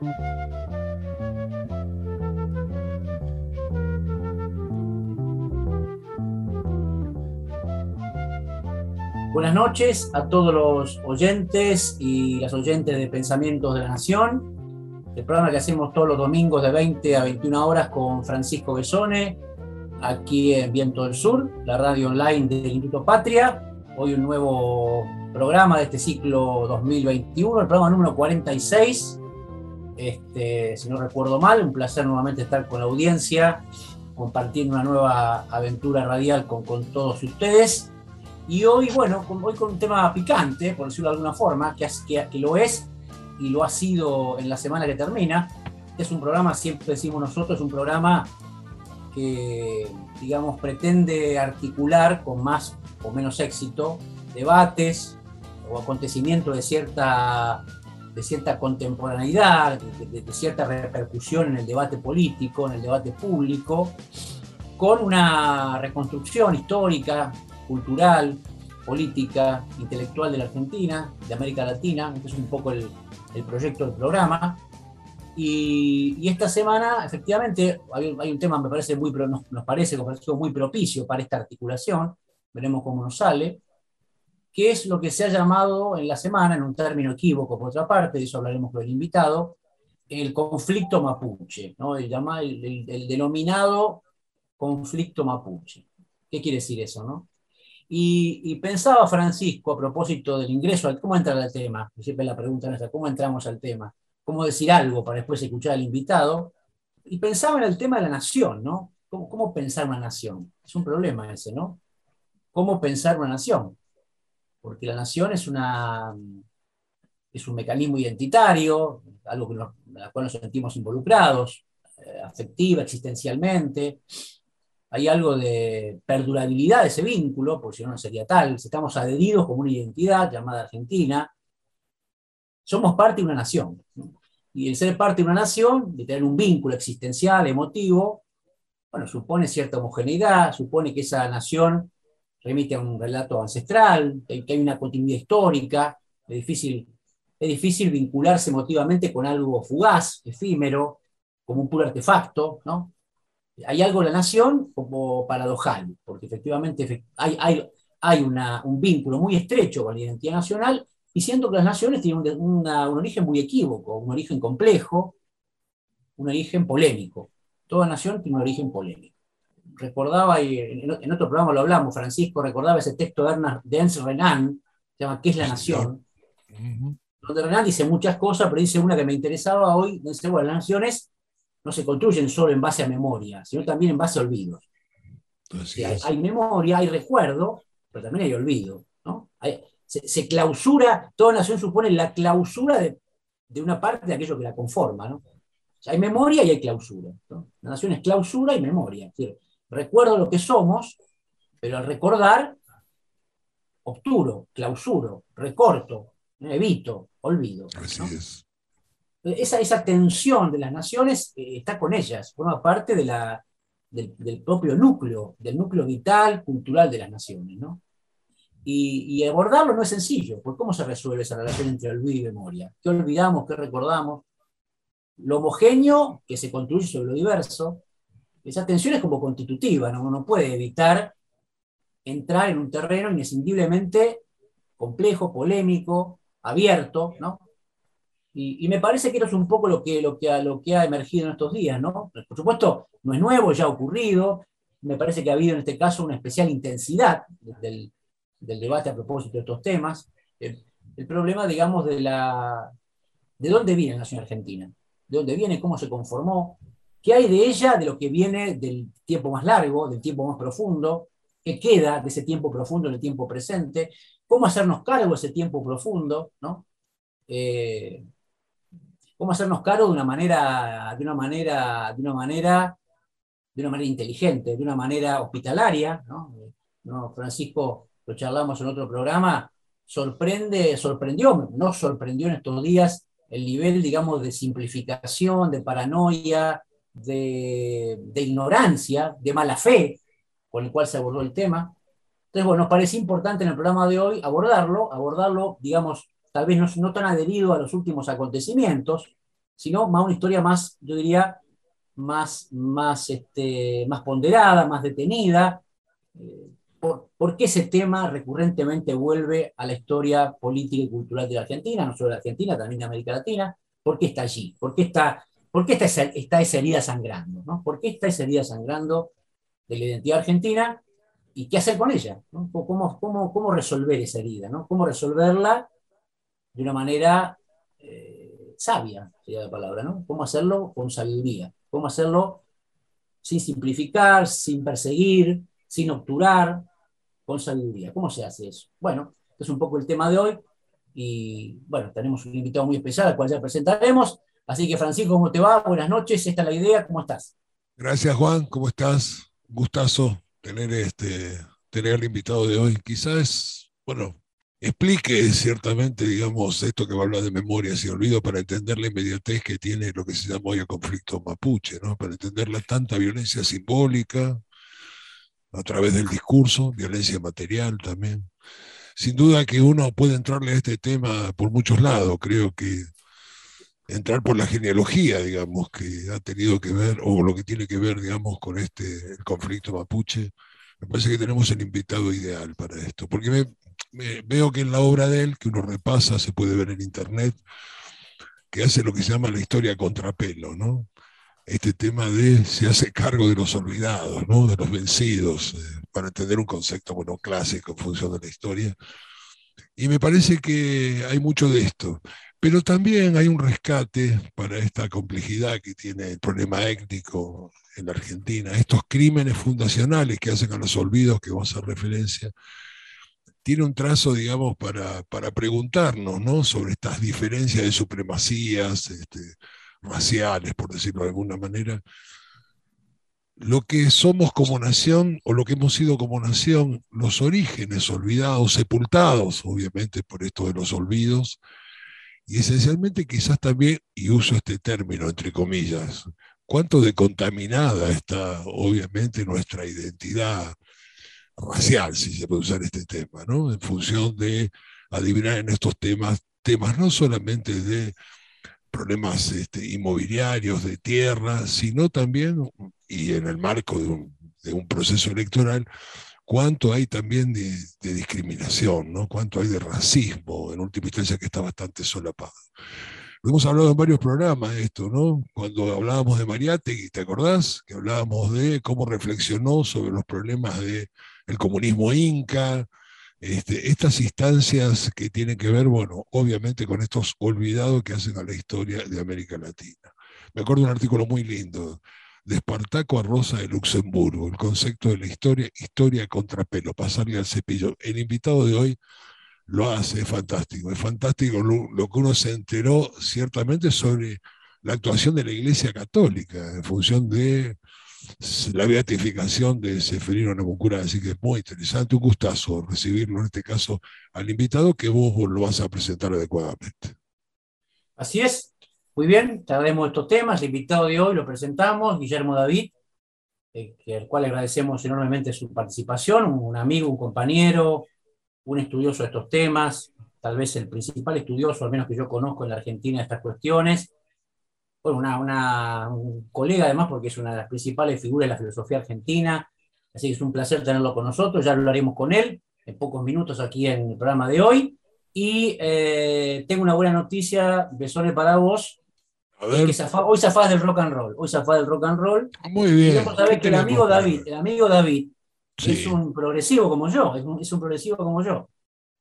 Buenas noches a todos los oyentes y las oyentes de Pensamientos de la Nación. El programa que hacemos todos los domingos de 20 a 21 horas con Francisco Besone, aquí en Viento del Sur, la radio online del Instituto Patria. Hoy un nuevo programa de este ciclo 2021, el programa número 46. Este, si no recuerdo mal, un placer nuevamente estar con la audiencia, compartiendo una nueva aventura radial con, con todos ustedes. Y hoy, bueno, hoy con un tema picante, por decirlo de alguna forma, que, que, lo es y lo ha sido en la semana que termina. Es un programa, siempre decimos nosotros, es un programa que, digamos, pretende articular con más o menos éxito debates o acontecimientos de cierta, de cierta contemporaneidad, de, cierta repercusión en el debate político, en el debate público, con una reconstrucción histórica, cultural, política, intelectual de la Argentina, de América Latina. Este es un poco el, proyecto del programa. Y, esta semana, efectivamente, hay, un tema, me parece muy, nos, nos parece muy propicio para esta articulación, veremos cómo nos sale, que es lo que se ha llamado en la semana, en un término equívoco por otra parte, de eso hablaremos con el invitado, el conflicto mapuche, ¿no? el, el denominado conflicto mapuche. ¿Qué quiere decir eso? No? Y, pensaba Francisco, a propósito del ingreso, ¿cómo entrar al tema? Siempre la pregunta nuestra, ¿cómo entramos al tema? ¿Cómo decir algo para después escuchar al invitado? Y pensaba en el tema de la nación, ¿no? ¿Cómo, cómo pensar una nación? Es un problema ese, ¿no? ¿Cómo pensar una nación? Porque la nación es, una, es un mecanismo identitario, algo en la cual nos sentimos involucrados, eh, afectiva, existencialmente, hay algo de perdurabilidad de ese vínculo, porque si no, no sería tal. Estamos adheridos como una identidad llamada Argentina, somos parte de una nación. Y el ser parte de una nación, de tener un vínculo existencial, emotivo, bueno, supone cierta homogeneidad, supone que esa nación remite a un relato ancestral, que hay una continuidad histórica, es difícil, es difícil vincularse emotivamente con algo fugaz, efímero, como un puro artefacto, ¿no? hay algo en la nación como paradojal, porque efectivamente hay, hay, hay un vínculo muy estrecho con la identidad nacional, y siento que las naciones tienen un, origen muy equívoco, un origen complejo, un origen polémico. Toda nación tiene un origen polémico. Recordaba, y en, otro programa lo hablamos, Francisco recordaba ese texto de Ernst Renan, se llama ¿Qué es la nación? Donde Renan dice muchas cosas, pero dice una que me interesaba hoy, dice, bueno, las naciones no se construyen solo en base a memoria, sino también en base a olvidos. hay, memoria, hay recuerdo, pero también hay olvido. ¿no? se, clausura, toda nación supone la clausura de, una parte de aquello que la conforma. ¿no? hay memoria y hay clausura. La nación es clausura y memoria. Recuerdo lo que somos, pero al recordar, obturo, clausuro, recorto, evito, olvido. Así es esa, esa tensión de las naciones eh, está con ellas, forma parte de la, del, propio núcleo, del núcleo vital, cultural de las naciones. ¿no? Y, abordarlo no es sencillo, porque ¿cómo se resuelve esa relación entre olvido y memoria? ¿Qué olvidamos? ¿Qué recordamos? Lo homogéneo que se construye sobre lo diverso, esa tensión es como constitutiva, ¿no? uno no puede evitar entrar en un terreno inescindiblemente complejo, polémico, abierto, ¿no? Y, me parece que eso es un poco lo que, lo, que ha, lo que ha emergido en estos días, ¿no? Por supuesto, no es nuevo, ya ha ocurrido. Me parece que ha habido en este caso una especial intensidad del, del debate a propósito de estos temas. El, problema, digamos, de la de dónde viene la nación argentina, de dónde viene, cómo se conformó, qué hay de ella, de lo que viene del tiempo más largo, del tiempo más profundo, qué queda de ese tiempo profundo en el tiempo presente, cómo hacernos cargo de ese tiempo profundo, ¿no? Eh, cómo hacernos cargo de una manera, de una manera, de una manera, de una manera inteligente, de una manera hospitalaria. Francisco, lo charlamos en otro programa, sorprende, sorprendió, no sorprendió en estos días el nivel, digamos, de simplificación, de paranoia, de, ignorancia, de mala fe con el cual se abordó el tema. Entonces, bueno, nos parece importante en el programa de hoy abordarlo, abordarlo, digamos, tal vez no, tan adherido a los últimos acontecimientos, sino más una historia más, yo diría, más, más, este, más ponderada, más detenida. Eh, por, qué ese tema recurrentemente vuelve a la historia política y cultural de la Argentina, no solo de la Argentina, también de América Latina? ¿Por qué está allí? ¿Por qué está, por qué está, está esa herida sangrando? ¿no? ¿Por qué está esa herida sangrando de la identidad argentina? ¿Y qué hacer con ella? ¿Cómo, cómo, cómo resolver esa herida? ¿no? ¿Cómo resolverla de una manera eh, sabia, sería la palabra? ¿no? ¿Cómo hacerlo con sabiduría? ¿Cómo hacerlo sin simplificar, sin perseguir, sin obturar, con sabiduría? ¿Cómo se hace eso? Bueno, es un poco el tema de hoy. Y bueno, tenemos un invitado muy especial al cual ya presentaremos. Así que Francisco, ¿cómo te va? Buenas noches, esta es la idea, ¿cómo estás? Gracias Juan, ¿cómo estás? Gustazo tener este tener al invitado de hoy. Quizás, bueno, explique ciertamente, digamos, esto que va a hablar de memorias y olvido para entender la inmediatez que tiene lo que se llama hoy el conflicto mapuche, ¿no? Para entender la tanta violencia simbólica a través del discurso, violencia material también. Sin duda que uno puede entrarle a este tema por muchos lados, creo que entrar por la genealogía, digamos, que ha tenido que ver, o lo que tiene que ver, digamos, con este el conflicto mapuche, me parece que tenemos el invitado ideal para esto, porque me, veo que en la obra de él, que uno repasa, se puede ver en internet, que hace lo que se llama la historia contrapelo, ¿no? Este tema de se hace cargo de los olvidados, ¿no? De los vencidos, eh, para entender un concepto, bueno, clásico en función de la historia. Y me parece que hay mucho de esto. Pero también hay un rescate para esta complejidad que tiene el problema étnico en la Argentina, estos crímenes fundacionales que hacen a los olvidos que vamos a hacer referencia, tiene un trazo, digamos, para, para preguntarnos ¿no? sobre estas diferencias de supremacías este, raciales, por decirlo de alguna manera. Lo que somos como nación, o lo que hemos sido como nación, los orígenes olvidados, sepultados, obviamente, por esto de los olvidos, y esencialmente quizás también, y uso este término entre comillas, cuánto de contaminada está obviamente nuestra identidad racial, si se puede usar este tema, ¿no? En función de adivinar en estos temas, temas no solamente de problemas este, inmobiliarios, de tierra, sino también, y en el marco de un proceso electoral, cuánto hay también de, discriminación, ¿no? cuánto hay de racismo, en última instancia que está bastante solapado. Lo hemos hablado en varios programas de esto, ¿no? Cuando hablábamos de Mariátegui, ¿te acordás? Que hablábamos de cómo reflexionó sobre los problemas del comunismo inca, este, estas instancias que tienen que ver, bueno, obviamente con estos olvidados que hacen a la historia de América Latina. Me acuerdo de un artículo muy lindo de Espartaco a Rosa de Luxemburgo, el concepto de la historia, historia contra pelo, pasarle al cepillo. El invitado de hoy lo hace, es fantástico, es fantástico lo, que uno se enteró ciertamente sobre la actuación de la Iglesia Católica en función de la beatificación de Seferino Namuncura, así que es muy interesante, un gustazo recibirlo en este caso al invitado que vos lo vas a presentar adecuadamente. Así es, muy bien, traemos estos temas. El invitado de hoy lo presentamos, Guillermo David, eh, al cual agradecemos enormemente su participación, un, amigo, un compañero, un estudioso de estos temas, tal vez el principal estudioso, al menos que yo conozco en la Argentina, de estas cuestiones. Bueno, una, un colega además, porque es una de las principales figuras de la filosofía argentina. Así que es un placer tenerlo con nosotros, ya lo haremos con él en pocos minutos aquí en el programa de hoy. Y eh, tengo una buena noticia, Besone para vos, hoy zafás del rock and roll. Hoy zafás del rock and roll. Muy bien. Y que el amigo David, el amigo David, es un progresivo como yo, es un, es un progresivo como yo.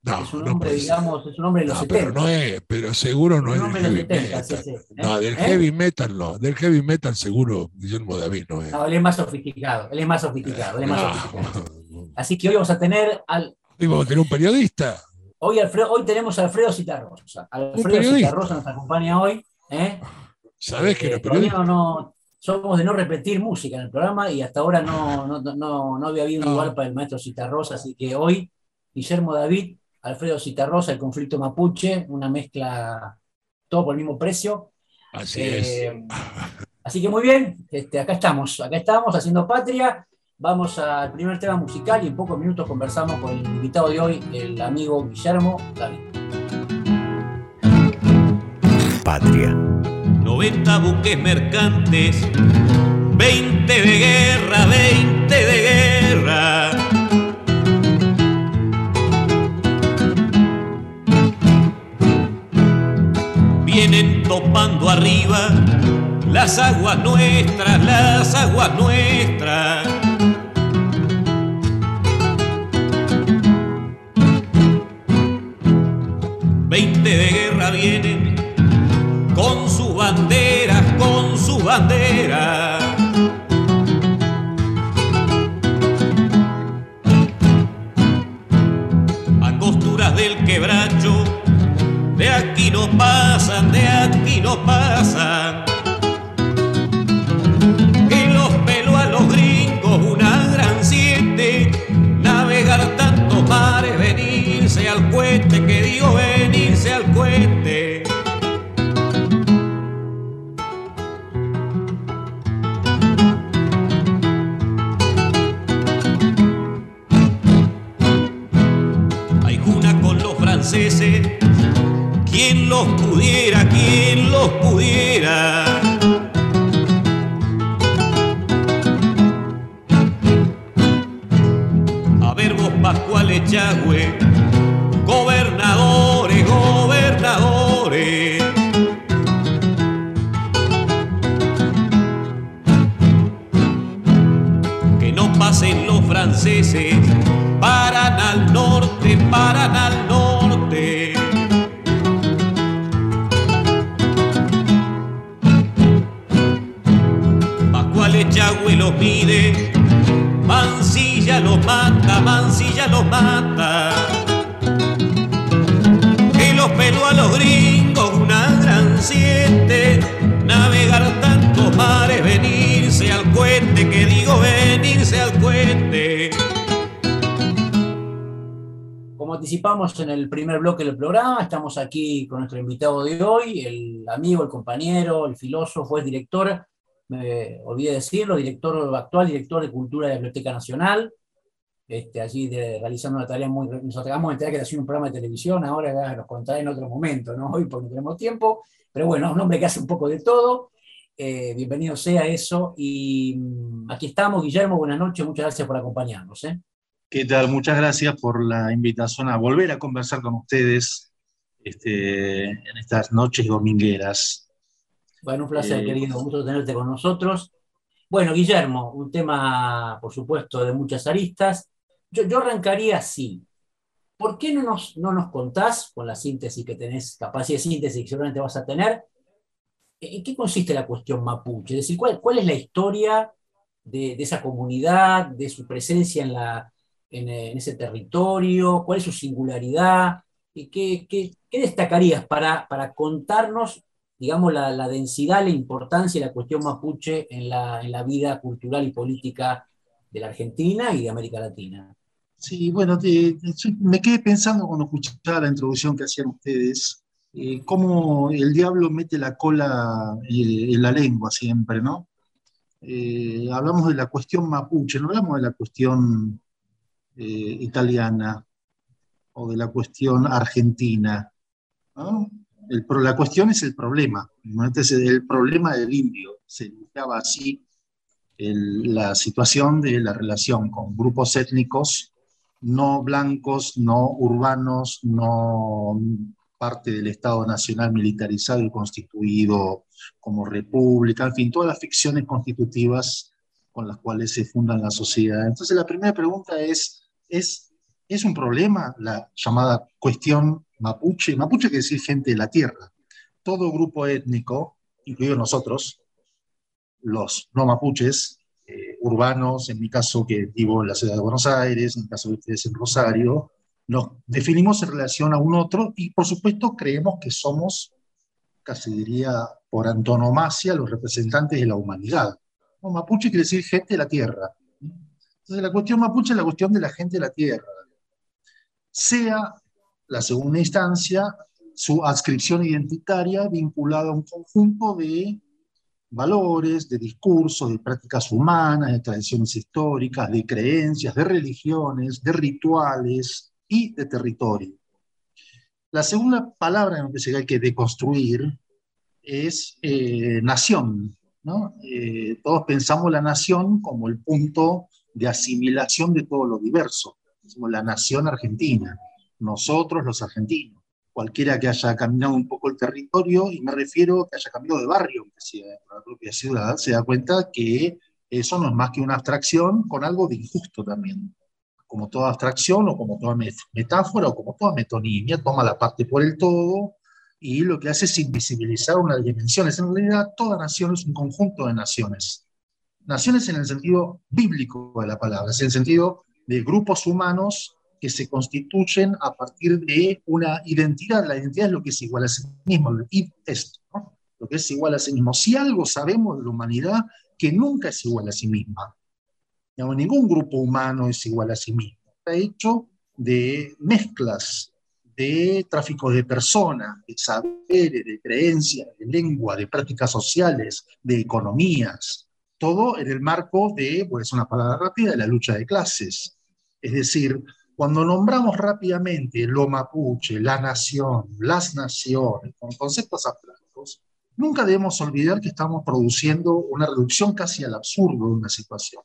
No, es un hombre, digamos, es un hombre de los no, 70. Pero no es, pero seguro no es, del heavy 70, metal. Sí, sí. No, del ¿Eh? heavy metal no. Del heavy metal seguro Guillermo David no es. No, él es más sofisticado, él es más sofisticado, él es más sofisticado. Así que hoy vamos a tener al. Hoy vamos a tener un periodista. Hoy, Alfredo, hoy tenemos a Alfredo Citarrosa. Alfredo Citarrosa nos acompaña hoy. ¿eh? Sabes que los No, somos de no repetir música en el programa y hasta ahora no, no, no, había habido un lugar para el maestro Citarrosa, así que hoy Guillermo David, Alfredo Citarrosa, el conflicto mapuche, una mezcla todo por el mismo precio. Así es. Eh, así que muy bien, este, acá estamos, acá estamos haciendo patria. Vamos al primer tema musical y en pocos minutos conversamos con el invitado de hoy, el amigo Guillermo David. Patria 90 buques mercantes, 20 de guerra, 20 de guerra. Vienen topando arriba las aguas nuestras, las aguas nuestras. Veinte de guerra vienen banderas. A costuras del quebracho, de aquí no pasan, de aquí no pasan. Y los pelo a los gringos, una gran siete, navegar tantos mares, venirse al cuente, que digo venirse al cuente. Franceses, quien los pudiera, quien los pudiera. En el primer bloque del programa, estamos aquí con nuestro invitado de hoy, el amigo, el compañero, el filósofo, el director, me olvidé decirlo, director actual, director de Cultura de la Biblioteca Nacional, este, allí de- realizando una tarea muy... Nos acabamos de enterar que haciendo un programa de televisión, ahora ya los contaré en otro momento, ¿no? Hoy porque no tenemos tiempo, pero bueno, es un hombre que hace un poco de todo, eh, bienvenido sea eso, y mm, aquí estamos, Guillermo, buenas noches, muchas gracias por acompañarnos. ¿eh? ¿Qué tal? Muchas gracias por la invitación a volver a conversar con ustedes este, en estas noches domingueras. Bueno, un placer, Eh, querido, gusto tenerte con nosotros. Bueno, Guillermo, un tema, por supuesto, de muchas aristas. Yo, yo arrancaría así. ¿Por qué no nos, no nos contás, con la síntesis que tenés, capacidad de síntesis que seguramente vas a tener, en qué consiste la cuestión mapuche? Es decir, ¿cuál, cuál es la historia de, de esa comunidad, de su presencia en, la, en, eh, en ese territorio? ¿Cuál es su singularidad? ¿Y qué, qué- destacarías para, para contarnos digamos, la, la densidad, la importancia de la cuestión mapuche en la, en la vida cultural y política de la Argentina y de América Latina. Sí, bueno, me quedé pensando cuando escuchaba la introducción que hacían ustedes, eh, cómo el diablo mete la cola eh, en la lengua siempre, ¿no? Hablamos de la cuestión mapuche, no hablamos de la cuestión eh, italiana o de la cuestión argentina, ¿no? El la cuestión es el problema, ¿no? Este es el problema del indio, se buscaba así el- la situación de la relación con grupos étnicos no blancos, no urbanos, no parte del Estado Nacional militarizado y constituido como república, en fin, todas las ficciones constitutivas con las cuales se fundan la sociedad. Entonces la primera pregunta es, ¿es, ¿es un problema la llamada cuestión mapuche? Mapuche quiere decir gente de la tierra. Todo grupo étnico, incluidos nosotros, los no mapuches, eh, urbanos, en mi caso que vivo en la ciudad de Buenos Aires, en el caso de ustedes en Rosario, nos definimos en relación a un otro y por supuesto creemos que somos, casi diría por antonomasia, los representantes de la humanidad. ¿no? Mapuche quiere decir gente de la tierra. Entonces la cuestión mapuche es la cuestión de la gente de la tierra. Sea la segunda instancia su adscripción identitaria vinculada a un conjunto de valores, de discursos, de prácticas humanas, de tradiciones históricas, de creencias, de religiones, de rituales y de territorio. La segunda palabra parece que hay que deconstruir es eh, nación. ¿no? Eh, todos pensamos la nación como el punto de asimilación de todo lo diverso. La nación argentina, nosotros los argentinos. Cualquiera que haya caminado un poco el territorio, y me refiero que haya cambiado de barrio, que sea la propia ciudad, se da cuenta que eso no es más que una abstracción con algo de injusto también. Como toda abstracción o como toda metáfora o como toda metonimia, toma la parte por el todo y lo que hace es invisibilizar unas dimensiones. En realidad, toda nación es un conjunto de naciones. Naciones en el sentido bíblico de la palabra, es el sentido de grupos humanos que se constituyen a partir de una identidad. La identidad es lo que es igual a sí mismo, lo que es igual a sí mismo. Si algo sabemos de la humanidad, que nunca es igual a sí misma. ningún grupo humano es igual a sí mismo. Está hecho de mezclas, de tráfico de personas, de saberes, de creencias, de lengua, de prácticas sociales, de economías. Todo en el marco de, pues una palabra rápida, de la lucha de clases. Es decir, cuando nombramos rápidamente lo mapuche, la nación, las naciones, con conceptos abstractos, nunca debemos olvidar que estamos produciendo una reducción casi al absurdo de una situación.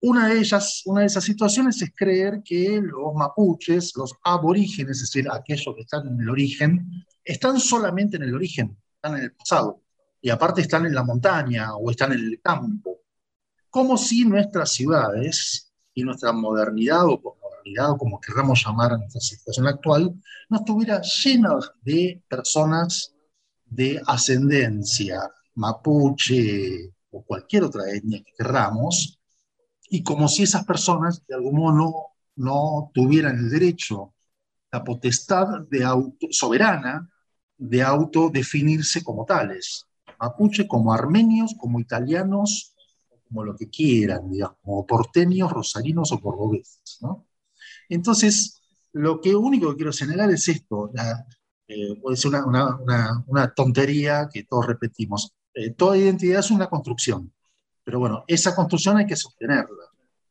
Una de ellas, una de esas situaciones es creer que los mapuches, los aborígenes, es decir, aquellos que están en el origen, están solamente en el origen, están en el pasado, y aparte están en la montaña o están en el campo, como si nuestras ciudades y nuestra modernidad o o como queramos llamar nuestra situación actual, no estuviera llena de personas de ascendencia mapuche o cualquier otra etnia que querramos, y como si esas personas de algún modo no, no tuvieran el derecho, la potestad de auto, soberana de autodefinirse como tales, mapuche como armenios, como italianos, como lo que quieran, digamos, como porteños, rosarinos o cordobeses, ¿no? Entonces, lo que único que quiero señalar es esto, eh, puede ser una, tontería que todos repetimos. Eh, toda identidad es una construcción, pero bueno, esa construcción hay que sostenerla.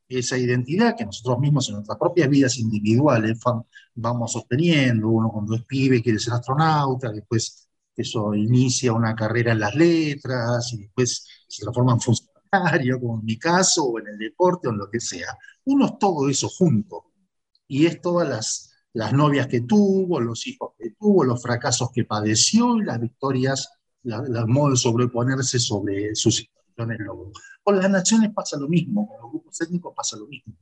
Esa identidad que nosotros mismos en nuestras propias vidas individuales vamos sosteniendo, uno cuando es pibe quiere ser astronauta, después eso inicia una carrera en las letras y después se transforma en funcionario, como en mi caso, o en el deporte o en lo que sea. Uno es todo eso junto y es todas las, las novias que tuvo, los hijos que tuvo, los fracasos que padeció y las victorias, el modo de sobreponerse sobre sus situaciones Con las naciones pasa lo mismo, con los grupos étnicos pasa lo mismo.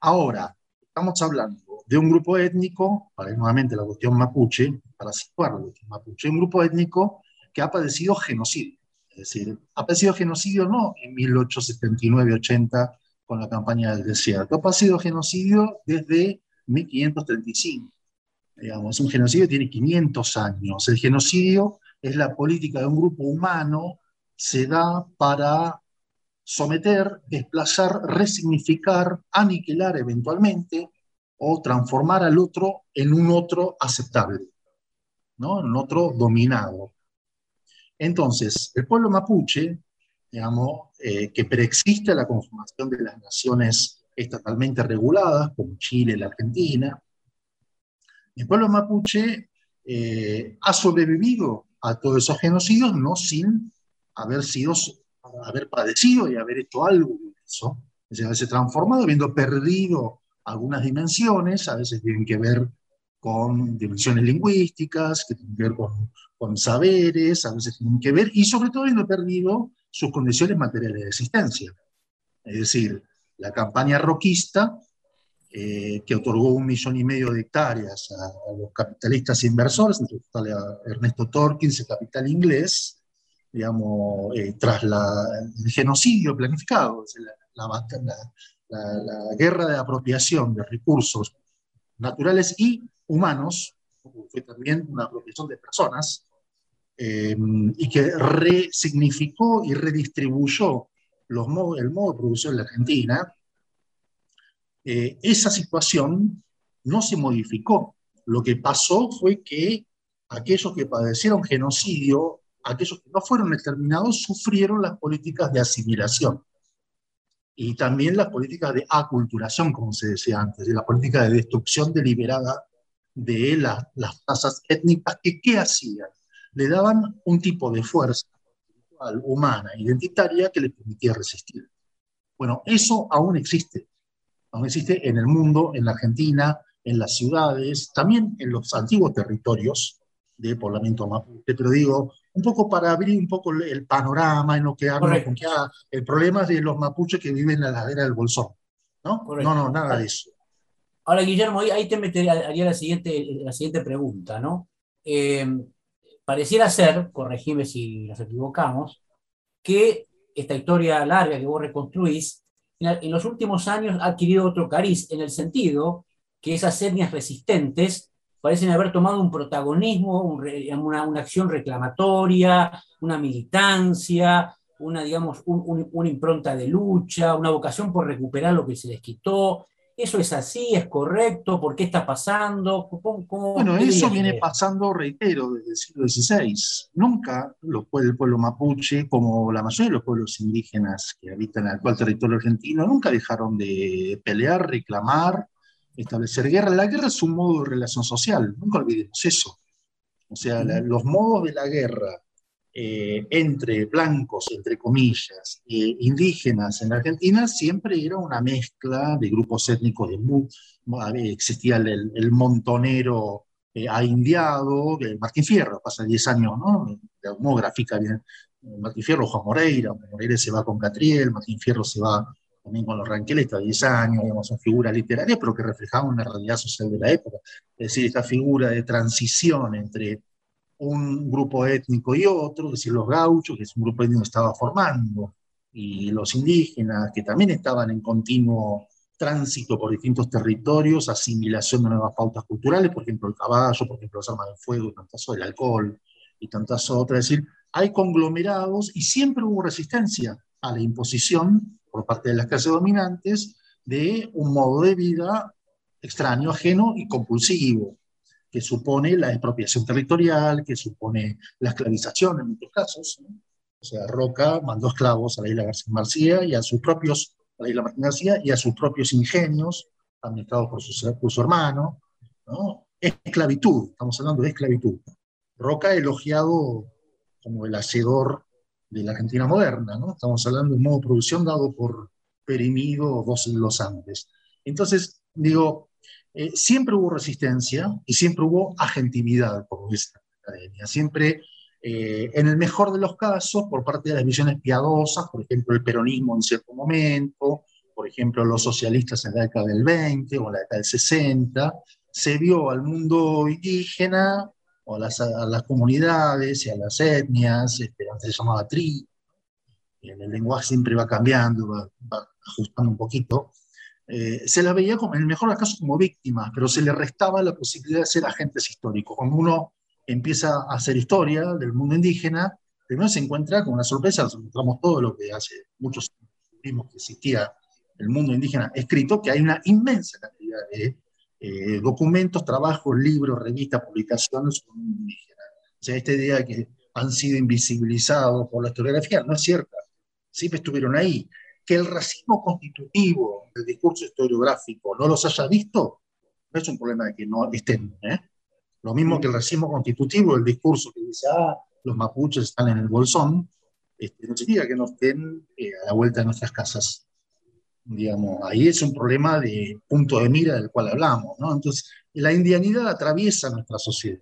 Ahora, estamos hablando de un grupo étnico, para ir nuevamente la cuestión mapuche, para situarlo, mapuche, un grupo étnico que ha padecido genocidio. Es decir, ha padecido genocidio no en 1879-80 con la campaña del desierto. Ha sido genocidio desde 1535. Digamos, un genocidio tiene 500 años. El genocidio es la política de un grupo humano, se da para someter, desplazar, resignificar, aniquilar eventualmente o transformar al otro en un otro aceptable, ¿no? en un otro dominado. Entonces, el pueblo mapuche digamos, eh, que preexiste la conformación de las naciones estatalmente reguladas, como Chile, la Argentina. El pueblo mapuche eh, ha sobrevivido a todos esos genocidios, no sin haber sido, haber padecido y haber hecho algo de eso. Es decir, haberse transformado, habiendo perdido algunas dimensiones, a veces tienen que ver con dimensiones lingüísticas, que tienen que ver con, con saberes, a veces tienen que ver, y sobre todo habiendo perdido sus condiciones materiales de existencia. Es decir, la campaña roquista, eh, que otorgó un millón y medio de hectáreas a, los capitalistas inversores, entre a Ernesto Torkins, el capital inglés, digamos, eh, tras el genocidio planificado, la, la, guerra de apropiación de recursos naturales y humanos, fue también una apropiación de personas, eh, y que resignificó y redistribuyó los el modo de producción en la Argentina, eh, esa situación no se modificó. Lo que pasó fue que aquellos que padecieron genocidio, aquellos que no fueron exterminados, sufrieron las políticas de asimilación y también las políticas de aculturación, como se decía antes, de la política de destrucción deliberada de las tasas étnicas que ¿qué hacían? le daban un tipo de fuerza espiritual, humana, identitaria, que le permitía resistir. Bueno, eso aún existe. Aún existe en el mundo, en la Argentina, en las ciudades, también en los antiguos territorios de poblamiento mapuche. Pero digo, un poco para abrir un poco el panorama en lo que habla, el problema de los mapuches que viven en la ladera del Bolsón. ¿no? No, no, nada de eso. Ahora, Guillermo, ahí te metería, haría la siguiente, la siguiente pregunta, ¿no? Eh, pareciera ser, corregime si nos equivocamos, que esta historia larga que vos reconstruís, en, los últimos años ha adquirido otro cariz, en el sentido que esas etnias resistentes parecen haber tomado un protagonismo, una, una, acción reclamatoria, una militancia, una, digamos, una impronta de lucha, una vocación por recuperar lo que se les quitó. ¿Eso es así? ¿Es correcto? ¿Por qué está pasando? bueno, eso viene pasando, reitero, desde el siglo XVI. Nunca los, el pueblo mapuche, como la mayoría de los pueblos indígenas que habitan el actual territorio argentino, nunca dejaron de pelear, reclamar, establecer guerra. La guerra es un modo de relación social, nunca olvidemos eso. O sea, los modos de la guerra eh, entre blancos, entre comillas, e indígenas en Argentina, siempre era una mezcla de grupos étnicos. De, existía el, montonero eh, indiado, Martín Fierro, pasa 10 años, ¿no? La gráfica bien. Martín Fierro, Juan Moreira, Moreira se va con Catriel, Martín Fierro se va también con los Ranqueles, está 10 años, digamos, son figuras literarias, pero que reflejaban una realidad social de la época. Es decir, esta figura de transición entre un grupo étnico y otro, es decir, los gauchos, que es un grupo étnico que estaba formando, y los indígenas, que también estaban en continuo tránsito por distintos territorios, asimilación de nuevas pautas culturales, por ejemplo, el caballo, por ejemplo, las armas de fuego, tantas el alcohol y tantas otras. Es decir, hay conglomerados y siempre hubo resistencia a la imposición por parte de las clases dominantes de un modo de vida extraño, ajeno y compulsivo que supone la expropiación territorial, que supone la esclavización en muchos casos. O sea, Roca mandó esclavos a la isla García García y a sus propios, a la isla Martín García y a sus propios ingenios, administrados por su, por su hermano. ¿no? Esclavitud, estamos hablando de esclavitud. Roca elogiado como el hacedor de la Argentina moderna, ¿no? Estamos hablando de un modo de producción dado por Perimido dos siglos antes. Entonces, digo, eh, siempre hubo resistencia y siempre hubo agentividad, por esta academia. Siempre, eh, en el mejor de los casos, por parte de las visiones piadosas, por ejemplo, el peronismo en cierto momento, por ejemplo, los socialistas en la década del 20 o la década del 60, se vio al mundo indígena o a las, comunidades y a las etnias, este, antes se llamaba tri, el lenguaje siempre va cambiando, va ajustando un poquito, eh, se la veía como, en el mejor de los casos como víctimas, pero se le restaba la posibilidad de ser agentes históricos. Cuando uno empieza a hacer historia del mundo indígena, primero se encuentra con una sorpresa, nos encontramos todo lo que hace muchos años que existía el mundo indígena escrito, que hay una inmensa cantidad de eh, documentos, trabajos, libros, revistas, publicaciones sobre el mundo indígena. O sea, esta idea de que han sido invisibilizados por la historiografía no es cierta, siempre estuvieron ahí que el racismo constitutivo del discurso historiográfico no los haya visto, no es un problema de que no estén. ¿eh? Lo mismo que el racismo constitutivo del discurso que dice, ah, los mapuches están en el bolsón, este, no significa que no estén eh, a la vuelta de nuestras casas. Digamos, ahí es un problema de punto de mira del cual hablamos. ¿no? Entonces, la indianidad atraviesa nuestra sociedad.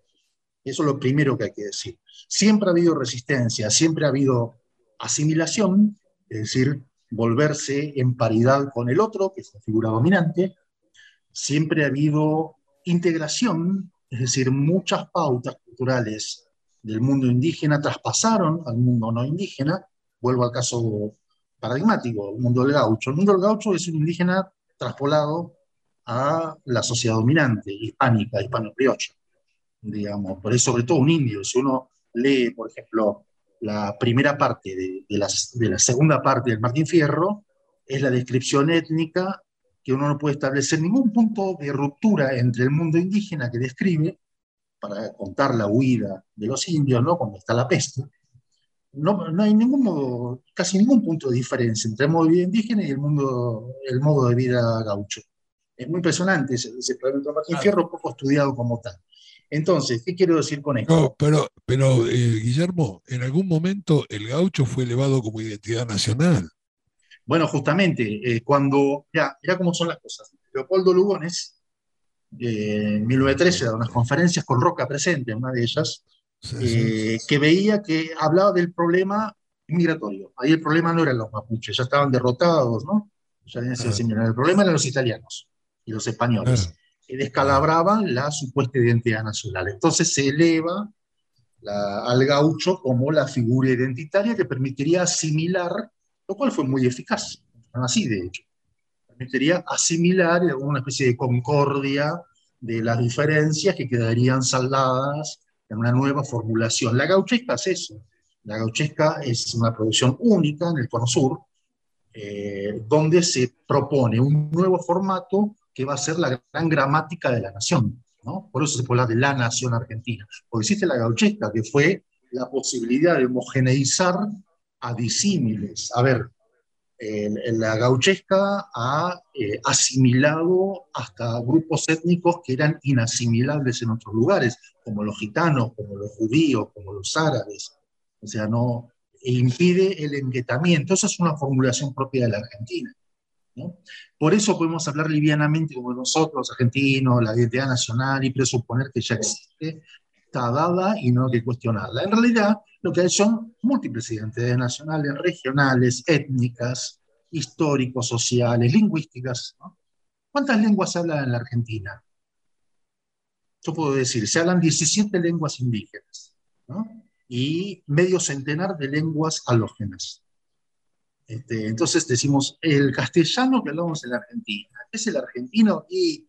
Eso es lo primero que hay que decir. Siempre ha habido resistencia, siempre ha habido asimilación, es decir, volverse en paridad con el otro, que es la figura dominante. Siempre ha habido integración, es decir, muchas pautas culturales del mundo indígena traspasaron al mundo no indígena. Vuelvo al caso paradigmático, el mundo del gaucho. El mundo del gaucho es un indígena traspolado a la sociedad dominante, hispánica, hispano-criocha, digamos. Por eso, sobre todo un indio. Si uno lee, por ejemplo, la primera parte de, de, la segunda parte del Martín Fierro es la descripción étnica, que uno no puede establecer ningún punto de ruptura entre el mundo indígena que describe, para contar la huida de los indios, ¿no? cuando está la peste. No, no hay ningún modo, casi ningún punto de diferencia entre el modo de vida indígena y el, mundo, el modo de vida gaucho. Es muy impresionante ese, ese Martín Fierro, poco estudiado como tal. Entonces, ¿qué quiero decir con esto? No, pero, pero eh, Guillermo, en algún momento el gaucho fue elevado como identidad nacional. Bueno, justamente, eh, cuando, ya, mira cómo son las cosas. Leopoldo Lugones, eh, en 1913, da unas conferencias con Roca presente, una de ellas, Sí, sí. que veía que hablaba del problema migratorio. Ahí el problema no eran los mapuches, ya estaban derrotados, ¿no? Ya. El problema eran los italianos y los españoles, que descalabraban la supuesta identidad nacional. Entonces se eleva la- al gaucho como la figura identitaria que permitiría asimilar, lo cual fue muy eficaz, así de hecho, permitiría asimilar una especie de concordia de las diferencias que quedarían saldadas en una nueva formulación. La gauchesca es eso. La gauchesca es una producción única en el Cono Sur, eh, donde se propone un nuevo formato que va a ser la gran gramática de la nación. ¿no? Por eso se puede hablar de la nación argentina. Porque existe la gauchesca, que fue la posibilidad de homogeneizar a disímiles. A ver, el- el- la gauchesca ha eh, asimilado hasta grupos étnicos que eran inasimilables en otros lugares, como los gitanos, como los judíos, como los árabes. O sea, no e impide el enguetamiento. Esa es una formulación propia de la Argentina. ¿no? Por eso podemos hablar livianamente como nosotros, argentinos, la identidad nacional y presuponer que ya existe, está dada y no hay que cuestionarla. En realidad, lo que hay son múltiples identidades nacionales, regionales, étnicas, históricos, sociales, lingüísticas. ¿Cuántas lenguas se hablan en la Argentina? Yo puedo decir, se hablan 17 lenguas indígenas y medio centenar de lenguas alógenas. Este, entonces decimos, el castellano que hablamos en la Argentina, ¿es el argentino? Y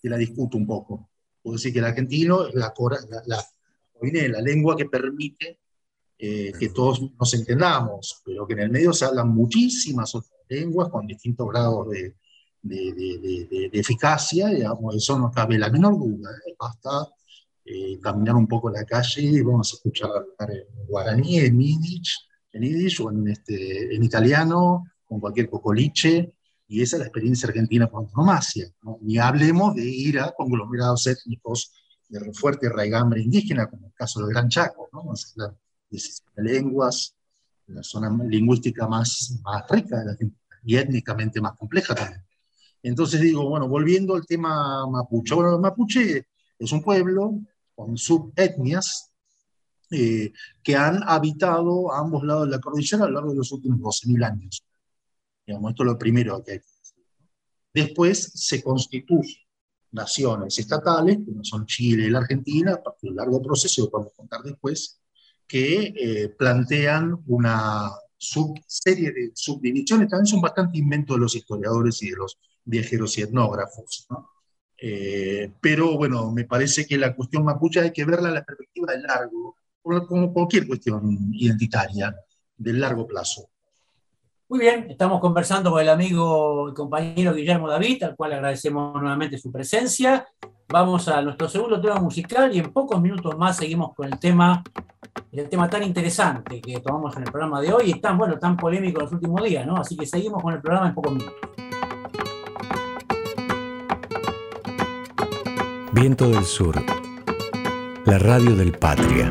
te la discuto un poco. Puedo decir que el argentino es la, la, la, la lengua que permite eh, que todos nos entendamos, pero que en el medio se hablan muchísimas otras lenguas con distintos grados de, de, de- de- eficacia, digamos, eso no cabe la menor duda. ¿eh? Basta eh, caminar un poco la calle y vamos a escuchar hablar en guaraní, en yiddish, en yiddish o en, este, en italiano, con cualquier cocoliche, y esa es la experiencia argentina por antonomasia. ¿no? Ni hablemos de ir a conglomerados étnicos de fuerte raigambre indígena, como el caso del Gran Chaco, ¿no? Sea, la 17 lenguas, la zona lingüística más, más rica la y étnicamente más compleja también. Entonces digo, bueno, volviendo al tema mapuche. Bueno, el mapuche es un pueblo con subetnias eh, que han habitado a ambos lados de la cordillera a lo largo de los últimos 12.000 años. Digamos, esto es lo primero que hay que decir. Después se constituyen naciones estatales, como son Chile y la Argentina, a partir de un largo proceso que podemos contar después, que eh, plantean una sub serie de subdivisiones, también son bastante inventos de los historiadores y de los viajeros y etnógrafos. ¿no? Eh, pero bueno, me parece que la cuestión mapuche hay que verla en la perspectiva del largo, como cualquier cuestión identitaria, del largo plazo. Muy bien, estamos conversando con el amigo y compañero Guillermo David, al cual agradecemos nuevamente su presencia. Vamos a nuestro segundo tema musical y en pocos minutos más seguimos con el tema, el tema tan interesante que tomamos en el programa de hoy y tan bueno, tan polémico en los últimos días, ¿no? Así que seguimos con el programa en pocos minutos. Viento del Sur, la radio del Patria.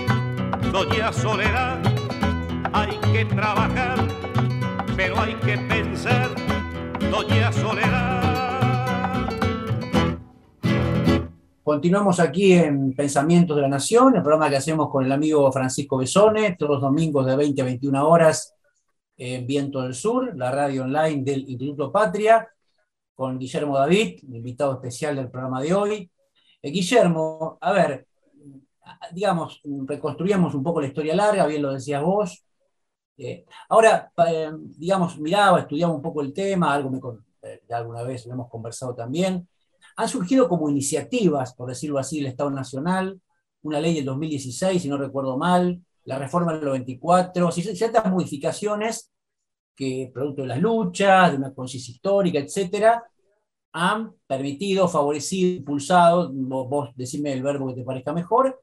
Doña Soledad, hay que trabajar, pero hay que pensar, Doña Soledad. Continuamos aquí en Pensamientos de la Nación, el programa que hacemos con el amigo Francisco Besone, todos los domingos de 20 a 21 horas en Viento del Sur, la radio online del Instituto Patria, con Guillermo David, invitado especial del programa de hoy. Eh, Guillermo, a ver, digamos, reconstruíamos un poco la historia larga, bien lo decías vos. Eh, ahora, eh, digamos, miraba, estudiaba un poco el tema, algo me, eh, alguna vez lo hemos conversado también. Han surgido como iniciativas, por decirlo así, el Estado Nacional, una ley del 2016, si no recuerdo mal, la reforma del 94, ciertas modificaciones que, producto de las luchas, de una conciencia histórica, etcétera, han permitido, favorecido, impulsado, vos, vos decime el verbo que te parezca mejor,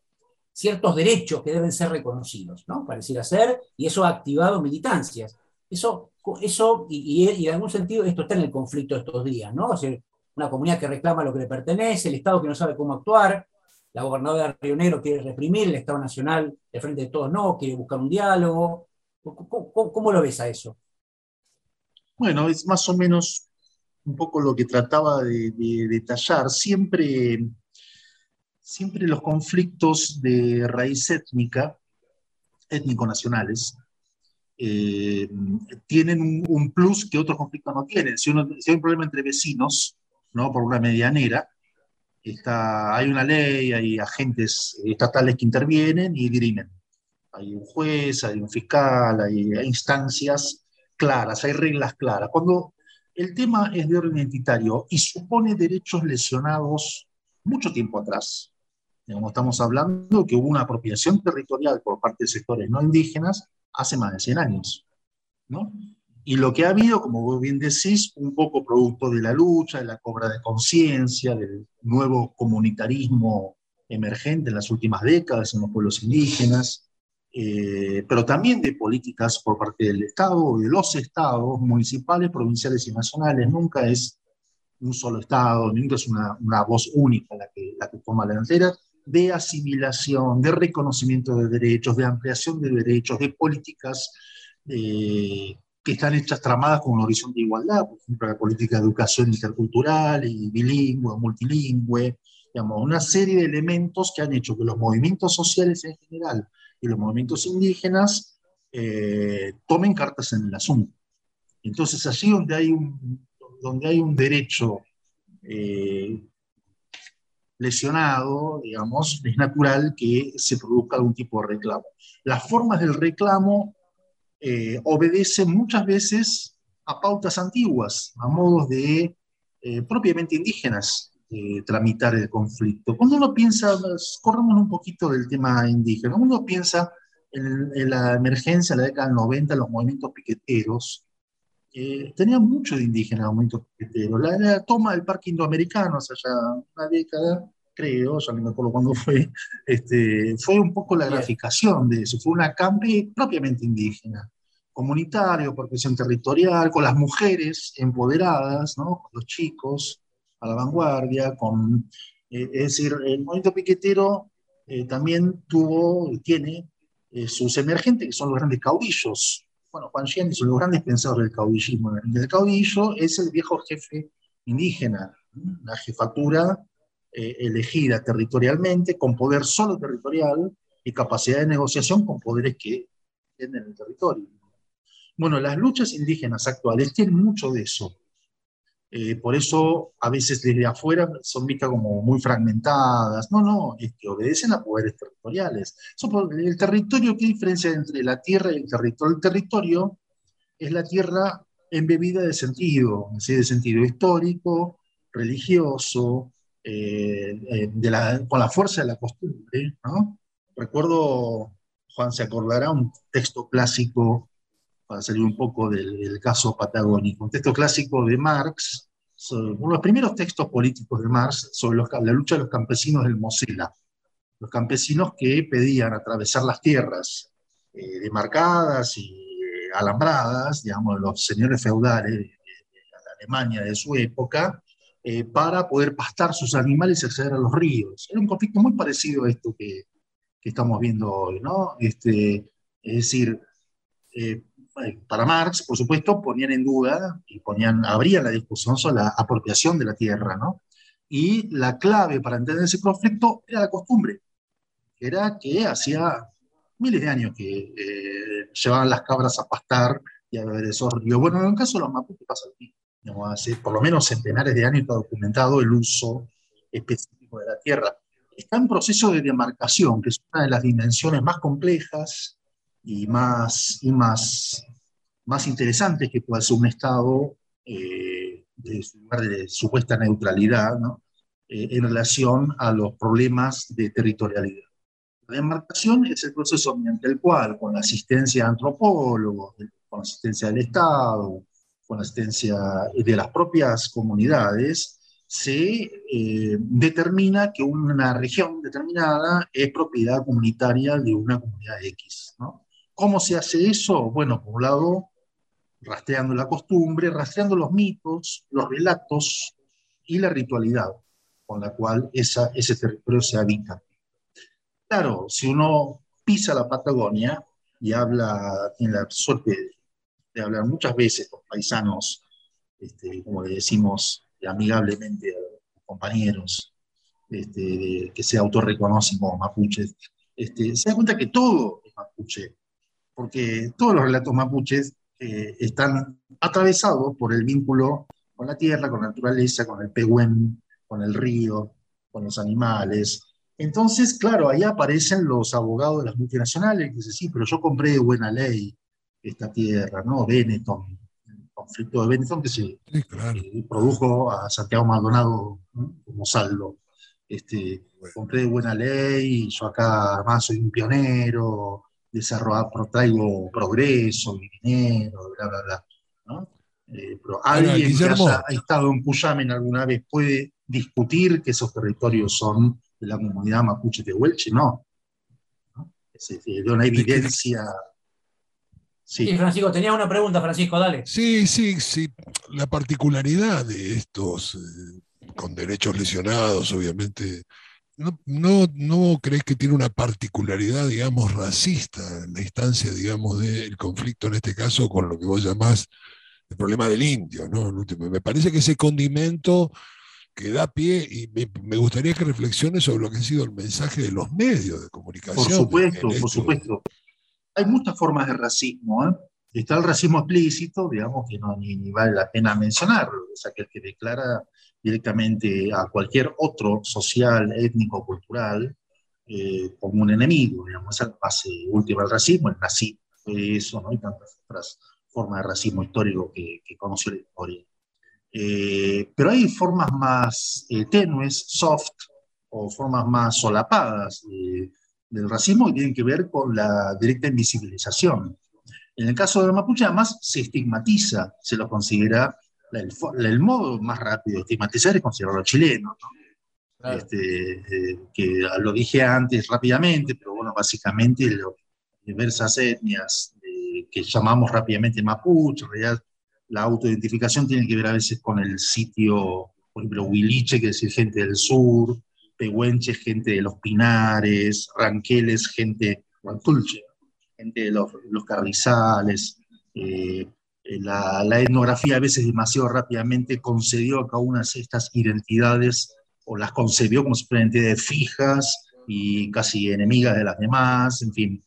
ciertos derechos que deben ser reconocidos, ¿no? Pareciera ser, y eso ha activado militancias. Eso, eso y, en algún sentido esto está en el conflicto de estos días, ¿no? O sea, una comunidad que reclama lo que le pertenece, el Estado que no sabe cómo actuar, la gobernadora de Río Negro quiere reprimir, el Estado Nacional, de frente de todos no, quiere buscar un diálogo. ¿Cómo, lo ves a eso? Bueno, es más o menos un poco lo que trataba de detallar. Siempre siempre los conflictos de raíz étnica, étnico-nacionales, eh, tienen un, plus que otros conflictos no tienen. Si, uno, hay un problema entre vecinos, ¿no? por una medianera, está, hay una ley, hay agentes estatales que intervienen y dirimen. Hay un juez, hay un fiscal, hay, hay instancias claras, hay reglas claras. Cuando el tema es de orden identitario y supone derechos lesionados mucho tiempo atrás, Digamos, estamos hablando que hubo una apropiación territorial por parte de sectores no indígenas hace más de 100 años. ¿no? Y lo que ha habido, como vos bien decís, un poco producto de la lucha, de la cobra de conciencia, del nuevo comunitarismo emergente en las últimas décadas en los pueblos indígenas, eh, pero también de políticas por parte del Estado, de los estados municipales, provinciales y nacionales. Nunca es un solo Estado, nunca es una, una voz única la que, la que toma la delantera, de asimilación, de reconocimiento de derechos, de ampliación de derechos, de políticas eh, que están hechas tramadas con un horizonte de igualdad, por ejemplo, la política de educación intercultural y bilingüe, multilingüe, digamos, una serie de elementos que han hecho que los movimientos sociales en general y los movimientos indígenas eh, tomen cartas en el asunto. Entonces, allí donde hay un, donde hay un derecho eh, lesionado, digamos, es natural que se produzca algún tipo de reclamo. Las formas del reclamo eh, obedecen muchas veces a pautas antiguas, a modos de eh, propiamente indígenas de tramitar el conflicto. Cuando uno piensa, corremos un poquito del tema indígena, uno piensa en, en la emergencia de la década del 90, los movimientos piqueteros, eh, tenía mucho de indígena el movimiento piquetero. La, la, toma del parque indoamericano hace ya una década, creo, ya no me acuerdo cuándo fue, este, fue un poco la graficación de eso. Fue una campe propiamente indígena, comunitario, por cuestión territorial, con las mujeres empoderadas, ¿no? con los chicos a la vanguardia, con, eh, es decir, el movimiento piquetero eh, también tuvo, tiene eh, sus emergentes, que son los grandes caudillos, bueno, Juan Yen es uno de los grandes pensadores del caudillismo. El caudillo es el viejo jefe indígena, la jefatura eh, elegida territorialmente, con poder solo territorial y capacidad de negociación con poderes que tienen el territorio. Bueno, las luchas indígenas actuales tienen mucho de eso. Eh, por eso a veces desde afuera son vistas como muy fragmentadas. No, no, es que obedecen a poderes territoriales. el territorio, ¿qué diferencia entre la tierra y el territorio? El territorio es la tierra embebida de sentido, de sentido histórico, religioso, eh, eh, con la fuerza de la costumbre. Recuerdo, Juan se acordará, un texto clásico para salir un poco del, caso patagónico. Un texto clásico de Marx, uno de los primeros textos políticos de Marx sobre la lucha de los campesinos del Mosela. Los campesinos que pedían atravesar las tierras eh, demarcadas y eh, alambradas, digamos, los señores feudales de, Alemania de su época, eh, para poder pastar sus animales y acceder a los ríos. Era un conflicto muy parecido a esto que, que estamos viendo hoy, ¿no? Este, es decir, eh, para Marx, por supuesto, ponían en duda y ponían, abrían la discusión sobre la apropiación de la tierra, ¿no? Y la clave para entender ese conflicto era la costumbre, era que hacía miles de años que eh, llevaban las cabras a pastar y a beber esos ríos. Bueno, en el caso de los mapuches pasa aquí. Hace por lo menos centenares de años está documentado el uso específico de la tierra. Está en proceso de demarcación, que es una de las dimensiones más complejas y más, y más más interesantes que pueda ser un Estado eh, de su lugar de supuesta neutralidad eh, en relación a los problemas de territorialidad. La demarcación es el proceso mediante el cual, con la asistencia de antropólogos, con la asistencia del Estado, con la asistencia de las propias comunidades, se eh, determina que una región determinada es propiedad comunitaria de una comunidad X. ¿Cómo se hace eso? Bueno, por un lado, rastreando la costumbre, rastreando los mitos, los relatos y la ritualidad con la cual ese territorio se habita. Claro, si uno pisa la Patagonia y habla, tiene la suerte de hablar muchas veces con paisanos, este, como le decimos amigablemente a los compañeros, este, que se autorreconocen como mapuches, este, se da cuenta que todo es mapuche, porque todos los relatos mapuches eh, están atravesados por el vínculo con la tierra, con la naturaleza, con el pehuen, con el río, con los animales. Entonces, claro, ahí aparecen los abogados de las multinacionales que dicen, sí, pero yo compré de buena ley esta tierra, ¿no? Benetton, el conflicto de Benetton que se produjo a Santiago Maldonado como saldo. Este, compré de buena ley, yo acá además soy un pionero, desarrollar, traigo progreso y dinero, bla, bla, bla. ¿no? Eh, pero alguien que haya estado en Cuyamen alguna vez puede discutir que esos territorios son de la comunidad mapuche de Huelche, no. ¿no? Es, de una evidencia. Sí. Francisco, tenía una pregunta, Francisco, dale. Sí, sí, sí. La particularidad de estos, eh, con derechos lesionados, obviamente, no, no, crees que tiene una particularidad, digamos, racista en la instancia, digamos, del conflicto en este caso con lo que vos llamás el problema del indio, ¿no? Me parece que ese condimento que da pie y me, gustaría que reflexiones sobre lo que ha sido el mensaje de los medios de comunicación. Por supuesto, por supuesto. Hay muchas formas de racismo, ¿eh? Está el racismo explícito, digamos, que no ni, vale la pena mencionarlo, es aquel que declara directamente a cualquier otro social, étnico, cultural, eh, como un enemigo, digamos, esa base última del racismo, el nazismo, eso, ¿no? Y tantas otras formas de racismo histórico que, conoció la historia. Eh, pero hay formas más eh, tenues, soft, o formas más solapadas del racismo que tienen que ver con la directa invisibilización. En el caso de los mapuche, además, se estigmatiza, se lo considera el, modo más rápido de estigmatizar es considerarlo chileno, este, eh, que lo dije antes rápidamente, pero bueno, básicamente lo, diversas etnias eh, que llamamos rápidamente mapuche, en realidad la autoidentificación tiene que ver a veces con el sitio, por ejemplo, Huiliche, que es decir gente del sur, Pehuenche, gente de los Pinares, Ranqueles, gente, gente los, los Carrizales, eh, eh, la, etnografía a veces demasiado rápidamente concedió a cada una de estas identidades o las concebió como si fueran entidades fijas y casi enemigas de las demás, en fin.